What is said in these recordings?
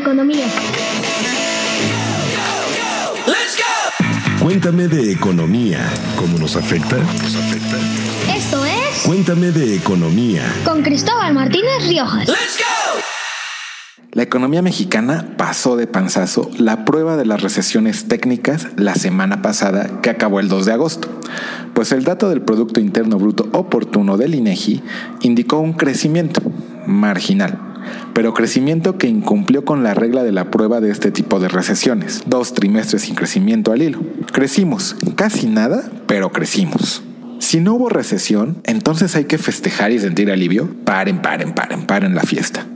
economía. Cuéntame de economía. ¿Cómo nos afecta? ¿Nos afecta? Esto es Cuéntame de economía. con Cristóbal Martínez Riojas. La economía mexicana pasó de panzazo la prueba de las recesiones técnicas la semana pasada que acabó el 2 de agosto, pues el dato del Producto Interno Bruto oportuno del INEGI indicó un crecimiento marginal, pero crecimiento que incumplió con la regla de la prueba de este tipo de recesiones, dos trimestres sin crecimiento al hilo. Crecimos, casi nada, pero crecimos. Si no hubo recesión, entonces hay que festejar y sentir alivio. Paren, paren, paren, paren la fiesta.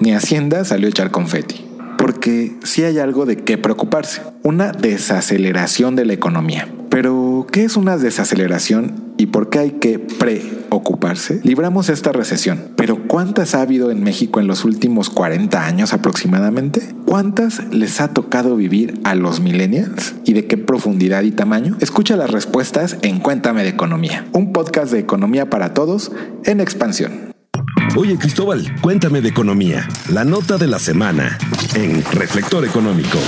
Ni Hacienda salió a echar confeti. Porque sí hay algo de qué preocuparse. Una desaceleración de la economía. Pero, ¿qué es una desaceleración y por qué hay que preocuparse? Libramos esta recesión. Pero, ¿cuántas ha habido en México en los últimos 40 años aproximadamente? ¿Cuántas les ha tocado vivir a los millennials? ¿Y de qué profundidad y tamaño? Escucha las respuestas en Cuéntame de Economía, un podcast de economía para todos en expansión. Oye Cristóbal, cuéntame de economía. La nota de la semana en Reflector Económico.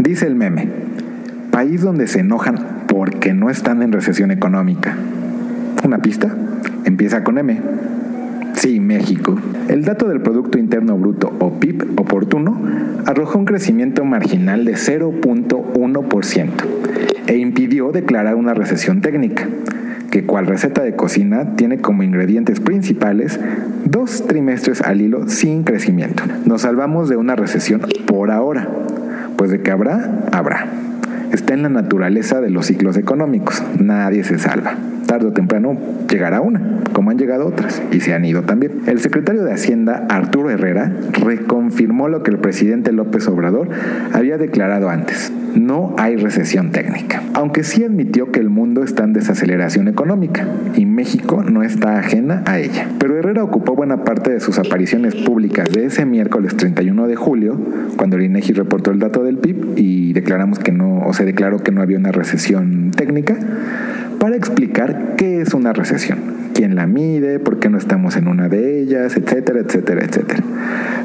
Dice el meme, país donde se enojan porque no están en recesión económica. ¿Una pista? Empieza con M. Sí, México. El dato del Producto Interno Bruto o PIB oportuno arrojó un crecimiento marginal de 0.1% e impidió declarar una recesión técnica, que cual receta de cocina tiene como ingredientes principales dos trimestres al hilo sin crecimiento. Nos salvamos de una recesión por ahora, pues de que habrá, habrá. Está en la naturaleza de los ciclos económicos. Nadie se salva. Tarde o temprano llegará una, como han llegado otras, y se han ido también. El secretario de Hacienda, Arturo Herrera, reconfirmó lo que el presidente López Obrador había declarado antes. No hay recesión técnica. Aunque sí admitió que el mundo está en desaceleración económica y México no está ajena a ella. Pero Herrera ocupó buena parte de sus apariciones públicas de ese miércoles 31 de julio, cuando el INEGI reportó el dato del PIB y declaramos que no, o se declaró que no había una recesión técnica, para explicar qué es una recesión, quién la mide, por qué no estamos en una de ellas, etcétera, etcétera, etcétera.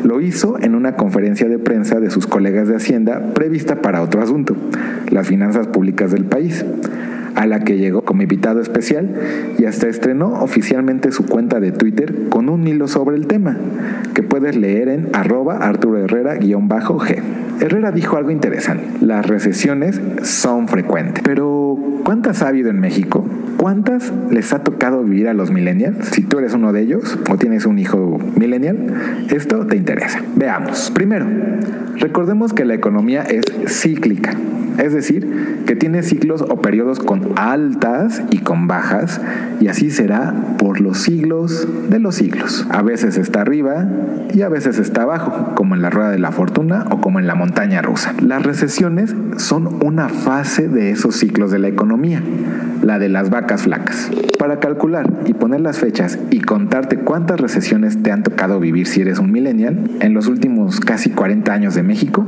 Lo hizo en una conferencia de prensa de sus colegas de Hacienda prevista para otro asunto, las finanzas públicas del país, a la que llegó como invitado especial y hasta estrenó oficialmente su cuenta de Twitter con un hilo sobre el tema, que puedes leer en arroba Arturo Herrera-G. Herrera dijo algo interesante, las recesiones son frecuentes, pero ¿cuántas ha habido en México? ¿Cuántas les ha tocado vivir a los millennials? Si tú eres uno de ellos o tienes un hijo millennial, esto te interesa. Veamos. Primero, recordemos que la economía es cíclica, es decir, que tiene ciclos o periodos con altas y con bajas, y así será por los siglos de los siglos. A veces está arriba y a veces está abajo, como en la rueda de la fortuna o como en la montaña rusa. Las recesiones son una fase de esos ciclos de la economía, la de las vacas flacas. Para calcular y poner las fechas y contarte cuántas recesiones te han tocado vivir si eres un millennial en los últimos casi 40 años de México,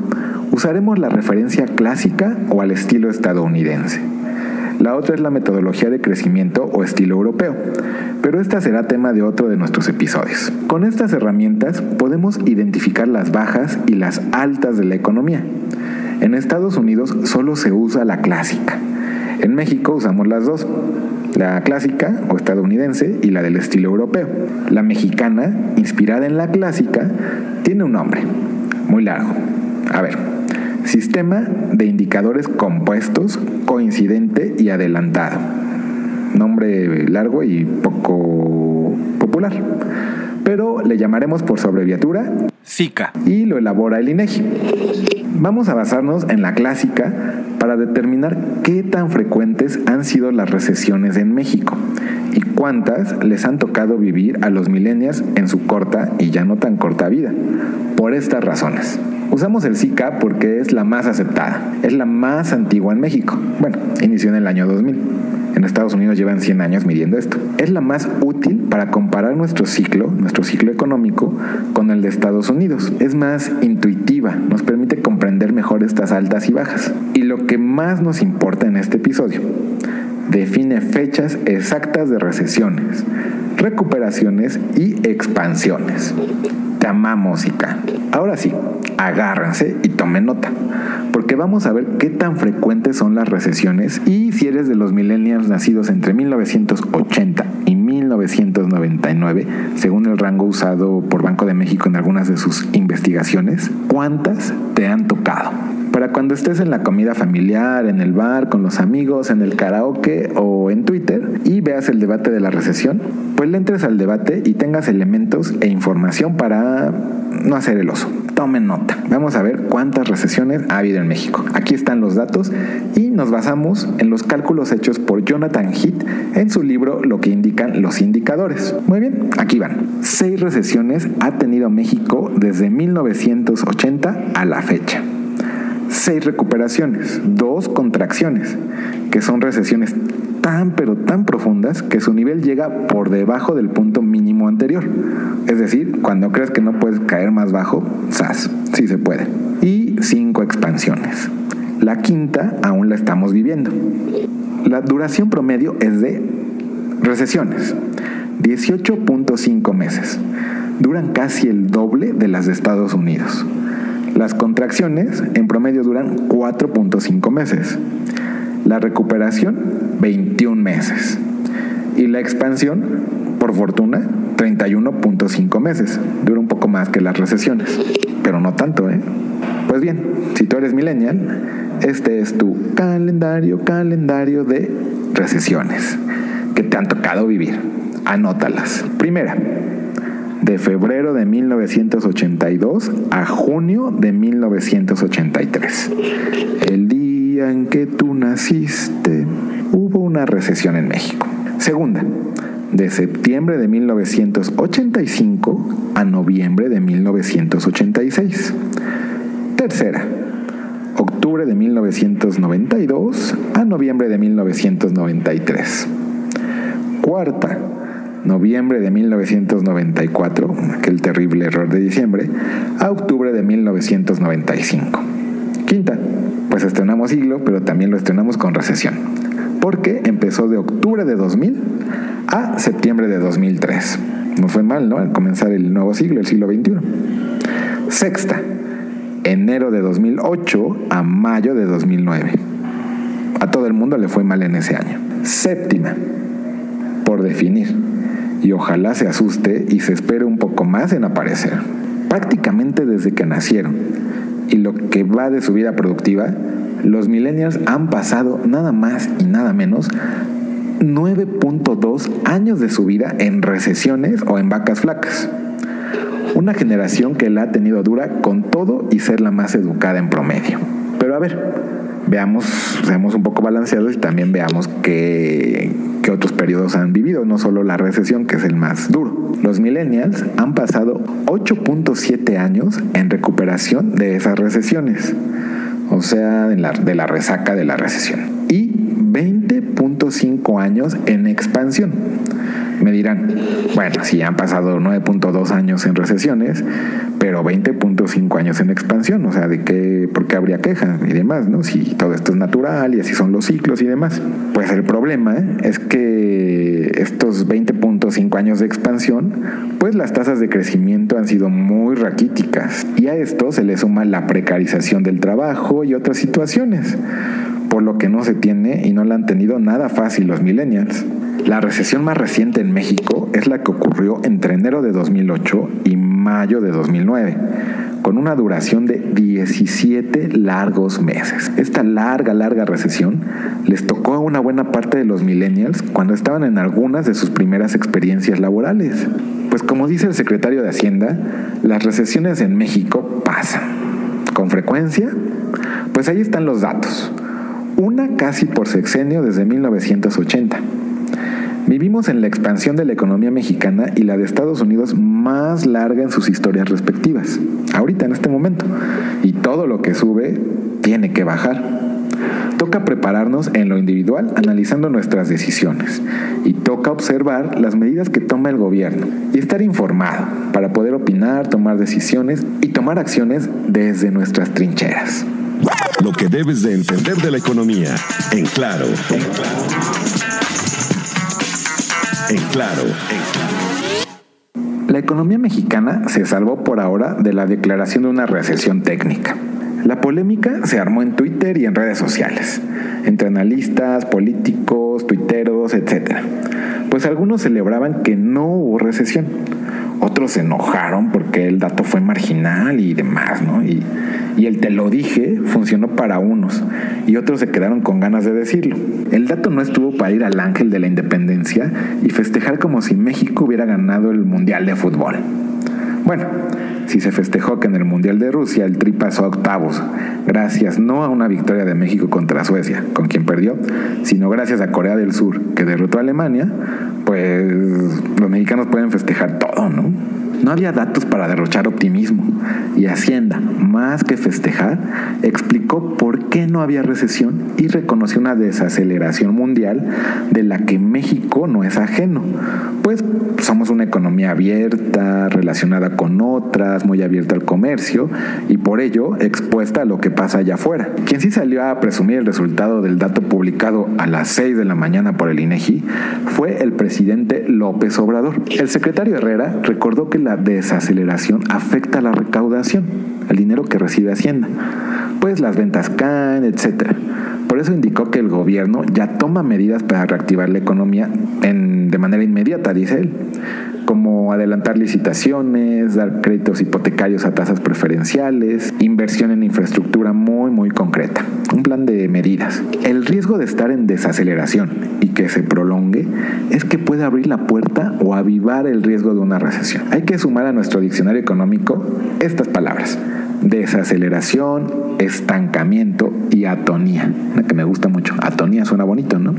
usaremos la referencia clásica o al estilo estadounidense. La otra es la metodología de crecimiento o estilo europeo, pero esta será tema de otro de nuestros episodios. Con estas herramientas podemos identificar las bajas y las altas de la economía. En Estados Unidos solo se usa la clásica. En México usamos las dos, la clásica o estadounidense y la del estilo europeo. La mexicana, inspirada en la clásica, tiene un nombre muy largo. A ver, Sistema de indicadores compuestos, coincidente y adelantado. Nombre largo y poco popular. Pero le llamaremos por su abreviatura Zika. y lo elabora el INEGI. Vamos a basarnos en la clásica para determinar qué tan frecuentes han sido las recesiones en México y cuántas les han tocado vivir a los millennials en su corta y ya no tan corta vida. Por estas razones. Usamos el Zika porque es la más aceptada, es la más antigua en México. Bueno, inició en el año 2000. En Estados Unidos llevan 100 años midiendo esto. Es la más útil para comparar nuestro ciclo, nuestro ciclo económico, con el de Estados Unidos. Es más intuitiva, nos permite comprender mejor estas altas y bajas. Y lo que más nos importa en este episodio, define fechas exactas de recesiones, recuperaciones y expansiones. Tama música. Ahora sí, agárrense y tomen nota, porque vamos a ver qué tan frecuentes son las recesiones y si eres de los millennials nacidos entre 1980 y 1999, según el rango usado por Banco de México en algunas de sus investigaciones, ¿cuántas te han tocado? Para cuando estés en la comida familiar, en el bar, con los amigos, en el karaoke o en Twitter y veas el debate de la recesión, pues le entres al debate y tengas elementos e información para no hacer el oso. Tomen nota. Vamos a ver cuántas recesiones ha habido en México. Aquí están los datos y nos basamos en los cálculos hechos por Jonathan Heath en su libro Lo que indican los indicadores. Muy bien, aquí van. Seis recesiones ha tenido México desde 1980 a la fecha seis recuperaciones, dos contracciones, que son recesiones tan pero tan profundas que su nivel llega por debajo del punto mínimo anterior. Es decir, cuando crees que no puedes caer más bajo, ¡zas! Sí se puede. Y cinco expansiones. La quinta aún la estamos viviendo. La duración promedio es de recesiones, 18.5 meses. Duran casi el doble de las de Estados Unidos. Las contracciones en promedio duran 4.5 meses. La recuperación, 21 meses. Y la expansión, por fortuna, 31.5 meses. Dura un poco más que las recesiones, pero no tanto, ¿eh? Pues bien, si tú eres millennial, este es tu calendario, calendario de recesiones que te han tocado vivir. Anótalas. Primera, de febrero de 1982 a junio de 1983. El día en que tú naciste, hubo una recesión en México. Segunda, de septiembre de 1985 a noviembre de 1986. Tercera, octubre de 1992 a noviembre de 1993. Cuarta, noviembre de 1994, aquel terrible error de diciembre, a octubre de 1995. Quinta, pues estrenamos siglo, pero también lo estrenamos con recesión, porque empezó de octubre de 2000 a septiembre de 2003. No fue mal, ¿no? Al comenzar el nuevo siglo, el siglo XXI. Sexta, enero de 2008 a mayo de 2009. A todo el mundo le fue mal en ese año. Séptima, por definir, y ojalá se asuste y se espere un poco más en aparecer. Prácticamente desde que nacieron y lo que va de su vida productiva, los millennials han pasado nada más y nada menos 9.2 años de su vida en recesiones o en vacas flacas. Una generación que la ha tenido dura con todo y ser la más educada en promedio. Pero a ver, veamos, seamos un poco balanceados y también veamos qué, qué otros periodos han vivido, no solo la recesión, que es el más duro. Los millennials han pasado 8.7 años en recuperación de esas recesiones, o sea, la, de la resaca de la recesión, y 20.5 años en expansión. Me dirán, bueno, si han pasado 9.2 años en recesiones, pero 20.5 años en expansión, o sea, ¿de qué, por qué habría queja y demás, no? Si todo esto es natural y así son los ciclos y demás. Pues el problema es que estos 20.5 años de expansión, pues las tasas de crecimiento han sido muy raquíticas y a esto se le suma la precarización del trabajo y otras situaciones por lo que no se tiene y no la han tenido nada fácil los millennials. La recesión más reciente en México es la que ocurrió entre enero de 2008 y mayo de 2009, con una duración de 17 largos meses. Esta larga, larga recesión les tocó a una buena parte de los millennials cuando estaban en algunas de sus primeras experiencias laborales. Pues como dice el secretario de Hacienda, las recesiones en México pasan. ¿Con frecuencia? Pues ahí están los datos una casi por sexenio desde 1980. Vivimos en la expansión de la economía mexicana y la de Estados Unidos más larga en sus historias respectivas, ahorita en este momento. Y todo lo que sube tiene que bajar. Toca prepararnos en lo individual analizando nuestras decisiones y toca observar las medidas que toma el gobierno y estar informado para poder opinar, tomar decisiones y tomar acciones desde nuestras trincheras. Lo que debes de entender de la economía. En claro. En claro. En claro. En claro. La economía mexicana se salvó por ahora de la declaración de una recesión técnica. La polémica se armó en Twitter y en redes sociales, entre analistas, políticos, tuiteros, etc. Pues algunos celebraban que no hubo recesión, otros se enojaron porque el dato fue marginal y demás, ¿no? Y, el te lo dije funcionó para unos y otros se quedaron con ganas de decirlo. El dato no estuvo para ir al ángel de la independencia y festejar como si México hubiera ganado el Mundial de Fútbol. Bueno, si se festejó que en el Mundial de Rusia el Tri pasó a octavos, gracias no a una victoria de México contra Suecia, con quien perdió, sino gracias a Corea del Sur, que derrotó a Alemania, pues los mexicanos pueden festejar todo, ¿no? No había datos para derrochar optimismo y Hacienda, más que festejar, explicó por qué no había recesión y reconoció una desaceleración mundial de la que México no es ajeno, pues somos una economía abierta, relacionada con otras, muy abierta al comercio y por ello expuesta a lo que pasa allá afuera. Quien sí salió a presumir el resultado del dato publicado a las 6 de la mañana por el INEGI fue el presidente López Obrador. El secretario Herrera recordó que la desaceleración afecta a la recaudación, al dinero que recibe Hacienda. Pues las ventas caen, etc. Por eso indicó que el gobierno ya toma medidas para reactivar la economía de manera inmediata, dice él, como adelantar licitaciones, dar créditos hipotecarios a tasas preferenciales, inversión en infraestructura muy, muy concreta. Un plan de medidas. El riesgo de estar en desaceleración y que se prolongue es que puede abrir la puerta o avivar el riesgo de una recesión. Hay que sumar a nuestro diccionario económico estas palabras desaceleración, estancamiento y atonía, que me gusta mucho. Atonía suena bonito, ¿no?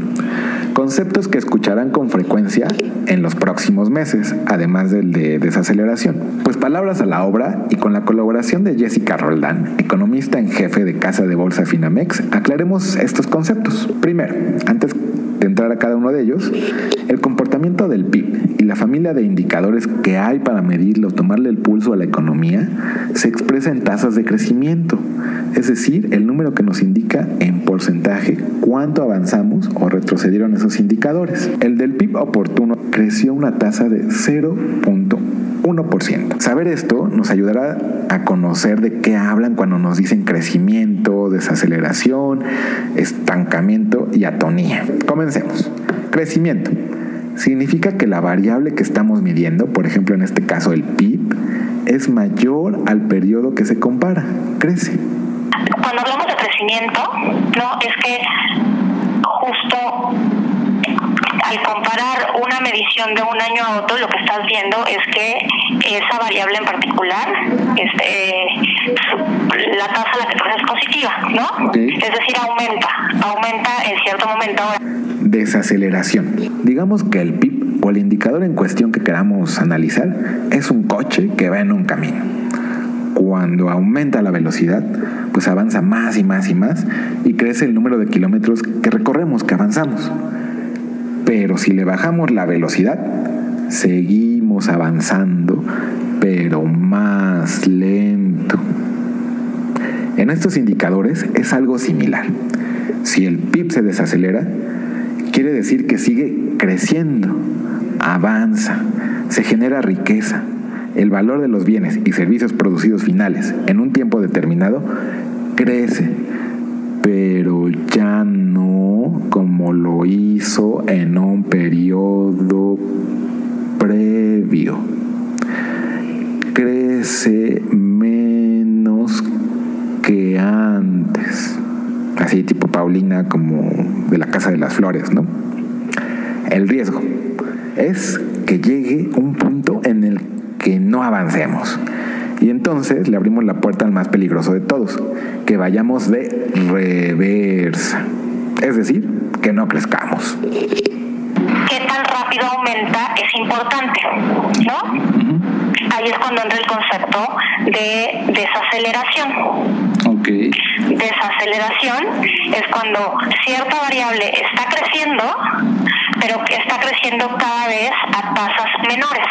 Conceptos que escucharán con frecuencia en los próximos meses, además del de desaceleración. Pues palabras a la obra y con la colaboración de Jessica Roldán, economista en jefe de Casa de Bolsa Finamex, aclaremos estos conceptos. Primero, antes de entrar a cada uno de ellos, el comportamiento del PIB y la familia de indicadores que hay para medirlo tomarle el pulso a la economía se expresa en tasas de crecimiento, es decir, el número que nos indica en porcentaje cuánto avanzamos o retrocedieron esos indicadores. El del PIB oportuno creció una tasa de 0.1%. Saber esto nos ayudará a conocer de qué hablan cuando nos dicen crecimiento, desaceleración, estancamiento y atonía. Comencemos. Crecimiento. Significa que la variable que estamos midiendo, por ejemplo en este caso el PIB, es mayor al periodo que se compara. Crece. Cuando hablamos de crecimiento, no es que justo al comparar una medición de un año a otro, lo que estás viendo es que esa variable en particular, este, la tasa a la que es positiva, ¿no? Es decir, aumenta, aumenta en cierto momento. Desaceleración. Digamos que el PIB o el indicador en cuestión que queramos analizar es un coche que va en un camino. Cuando aumenta la velocidad, pues avanza más y más y más y crece el número de kilómetros que recorremos, que avanzamos. Pero si le bajamos la velocidad, seguimos avanzando, pero más lento. En estos indicadores es algo similar. Si el PIB se desacelera, quiere decir que sigue creciendo, avanza, se genera riqueza. El valor de los bienes y servicios producidos finales en un tiempo determinado crece, pero ya no como lo hizo en un periodo previo. Crece menos que antes. Así tipo Paulina como de la Casa de las Flores, ¿no? El riesgo es que llegue un punto en el que no avancemos. Y entonces le abrimos la puerta al más peligroso de todos, que vayamos de reversa. Es decir, que no crezcamos. Qué tan rápido aumenta es importante, ¿no? Ahí es cuando entra el concepto de desaceleración. Ok. Desaceleración es cuando cierta variable está creciendo, pero que está creciendo cada vez a tasas menores.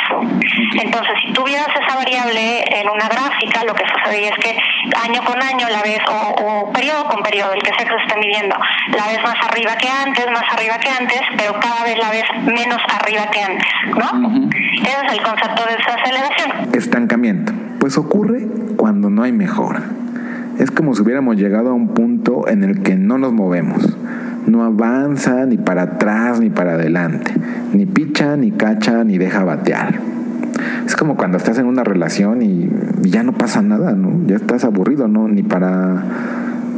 Entonces, si tuvieras esa variable en una gráfica, lo que sucedería es que año con año la ves, o, periodo con periodo, el que sea que se esté midiendo, la ves más arriba que antes, más arriba que antes, pero cada vez la ves menos arriba que antes, ¿no? Ese es el concepto de desaceleración. Estancamiento. Pues ocurre cuando no hay mejora. Es como si hubiéramos llegado a un punto en el que no nos movemos. No avanza ni para atrás ni para adelante. Ni picha, ni cacha, ni deja batear. Es como cuando estás en una relación y, ya no pasa nada, ¿no? Ya estás aburrido, ¿no? Ni para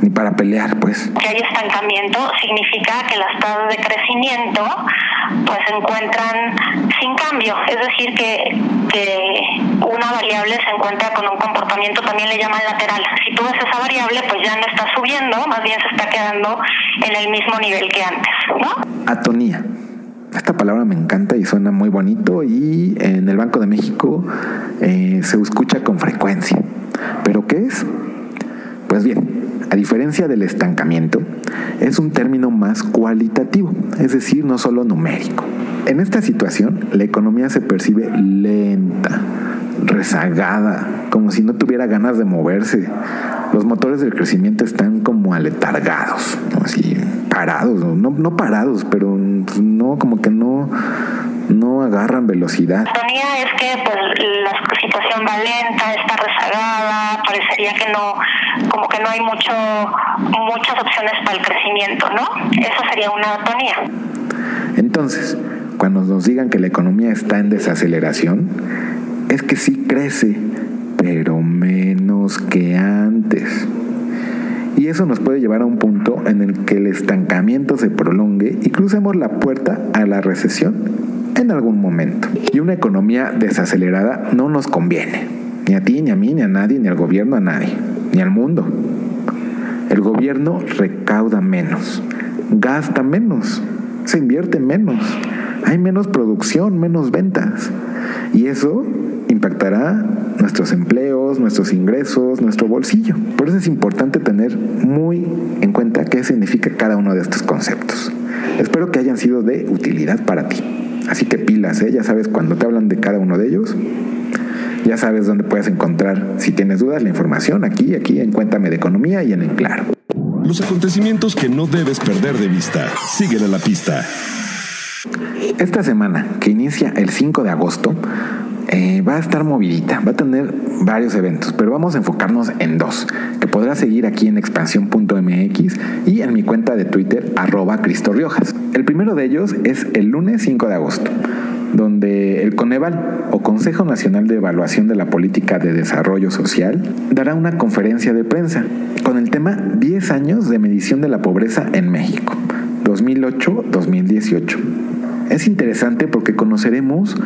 ni para pelear, pues. Que hay estancamiento significa que las tasas de crecimiento pues se encuentran sin cambio, es decir, que, que una variable se encuentra con un comportamiento también le llaman lateral. Si tú ves esa variable, pues ya no está subiendo, más bien se está quedando en el mismo nivel que antes, ¿no? Atonía. Esta palabra me encanta y suena muy bonito y en el Banco de México eh, se escucha con frecuencia. ¿Pero qué es? Pues bien, a diferencia del estancamiento, es un término más cualitativo, es decir, no solo numérico. En esta situación, la economía se percibe lenta, rezagada, como si no tuviera ganas de moverse. Los motores del crecimiento están como aletargados, así parados, no, no parados, pero no, como que no, no agarran velocidad. La es que pues, la situación va lenta, está rezagada, parecería que no, como que no hay mucho, muchas opciones para el crecimiento, ¿no? Eso sería una atonía. Entonces, cuando nos digan que la economía está en desaceleración, es que sí crece, pero menos que antes. Y eso nos puede llevar a un punto en el que el estancamiento se prolongue y crucemos la puerta a la recesión en algún momento. Y una economía desacelerada no nos conviene, ni a ti, ni a mí, ni a nadie, ni al gobierno, a nadie, ni al mundo. El gobierno recauda menos, gasta menos, se invierte menos, hay menos producción, menos ventas. Y eso impactará nuestros empleos, nuestros ingresos, nuestro bolsillo. Por eso es importante tener muy en cuenta qué significa cada uno de estos conceptos. Espero que hayan sido de utilidad para ti. Así que pilas, ¿eh? ya sabes cuando te hablan de cada uno de ellos. Ya sabes dónde puedes encontrar, si tienes dudas, la información aquí, aquí en Cuéntame de Economía y en En Claro. Los acontecimientos que no debes perder de vista. Síguele la pista. Esta semana, que inicia el 5 de agosto, eh, va a estar movidita, va a tener varios eventos, pero vamos a enfocarnos en dos, que podrás seguir aquí en expansión.mx y en mi cuenta de Twitter, arroba Cristo Riojas. El primero de ellos es el lunes 5 de agosto donde el Coneval, o Consejo Nacional de Evaluación de la Política de Desarrollo Social, dará una conferencia de prensa con el tema 10 años de medición de la pobreza en México, 2008-2018. Es interesante porque conoceremos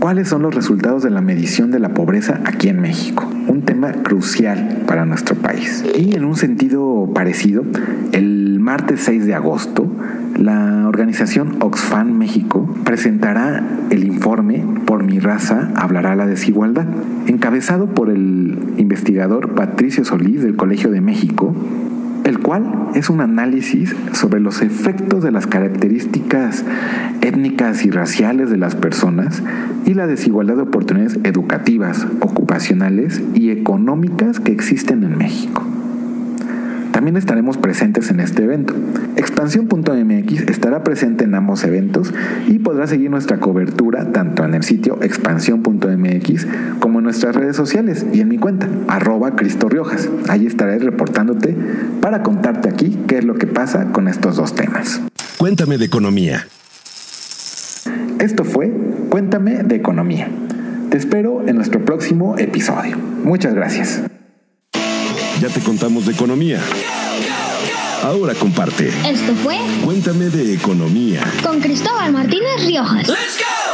¿Cuáles son los resultados de la medición de la pobreza aquí en México? Un tema crucial para nuestro país. Y en un sentido parecido, el martes 6 de agosto, la organización Oxfam México presentará el informe Por mi raza hablará la desigualdad, encabezado por el investigador Patricio Solís del Colegio de México, el cual es un análisis sobre los efectos de las características étnicas y raciales de las personas y la desigualdad de oportunidades educativas, ocupacionales y económicas que existen en México. También estaremos presentes en este evento. Expansión.mx estará presente en ambos eventos y podrás seguir nuestra cobertura tanto en el sitio expansión.mx como en nuestras redes sociales y en mi cuenta, arroba Cristo Riojas. Ahí estaré reportándote para contarte aquí qué es lo que pasa con estos dos temas. Cuéntame de economía. Esto fue Cuéntame de economía. Te espero en nuestro próximo episodio. Muchas gracias. Ya te contamos de economía. Ahora comparte. Esto fue Cuéntame de economía. con Cristóbal Martínez Riojas. Let's go!